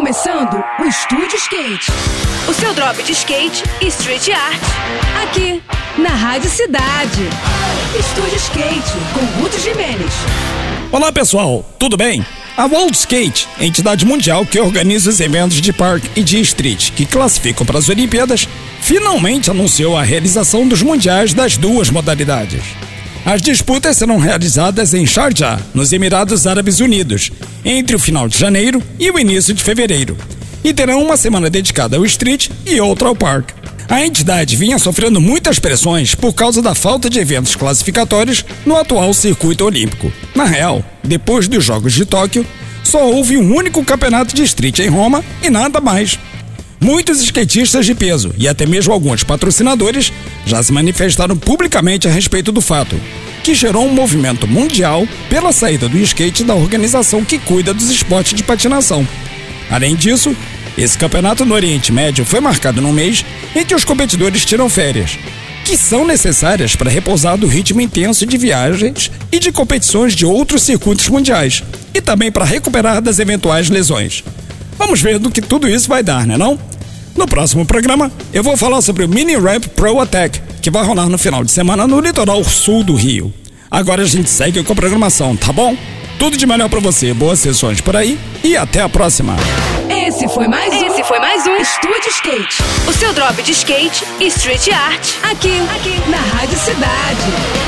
começando o Estúdio Skate. O seu drop de skate e street art. Aqui, na Rádio Cidade. Estúdio Skate, com Ruth Jimenez. Olá pessoal, tudo bem? A World Skate, entidade mundial que organiza os eventos de park e de street que classificam para as Olimpíadas, finalmente anunciou a realização dos mundiais das duas modalidades. As disputas serão realizadas em Sharjah, nos Emirados Árabes Unidos, entre o final de janeiro e o início de fevereiro, e terão uma semana dedicada ao street e outra ao parque. A entidade vinha sofrendo muitas pressões por causa da falta de eventos classificatórios no atual circuito olímpico. Na real, depois dos Jogos de Tóquio, só houve um único campeonato de street em Roma e nada mais. Muitos skatistas de peso e até mesmo alguns patrocinadores já se manifestaram publicamente a respeito do fato, que gerou um movimento mundial pela saída do skate da organização que cuida dos esportes de patinação. Além disso, esse campeonato no Oriente Médio foi marcado num mês em que os competidores tiram férias, que são necessárias para repousar do ritmo intenso de viagens e de competições de outros circuitos mundiais, e também para recuperar das eventuais lesões. Vamos ver do que tudo isso vai dar, né não? No próximo programa, eu vou falar sobre o Mini Ramp Pro Attack, que vai rolar no final de semana no litoral sul do Rio. Agora a gente segue com a programação, tá bom? Tudo de melhor para você, boas sessões por aí e até a próxima. Esse foi mais um. Esse foi mais um Estúdio Skate. O seu drop de skate e street art. Aqui, aqui, na Rádio Cidade.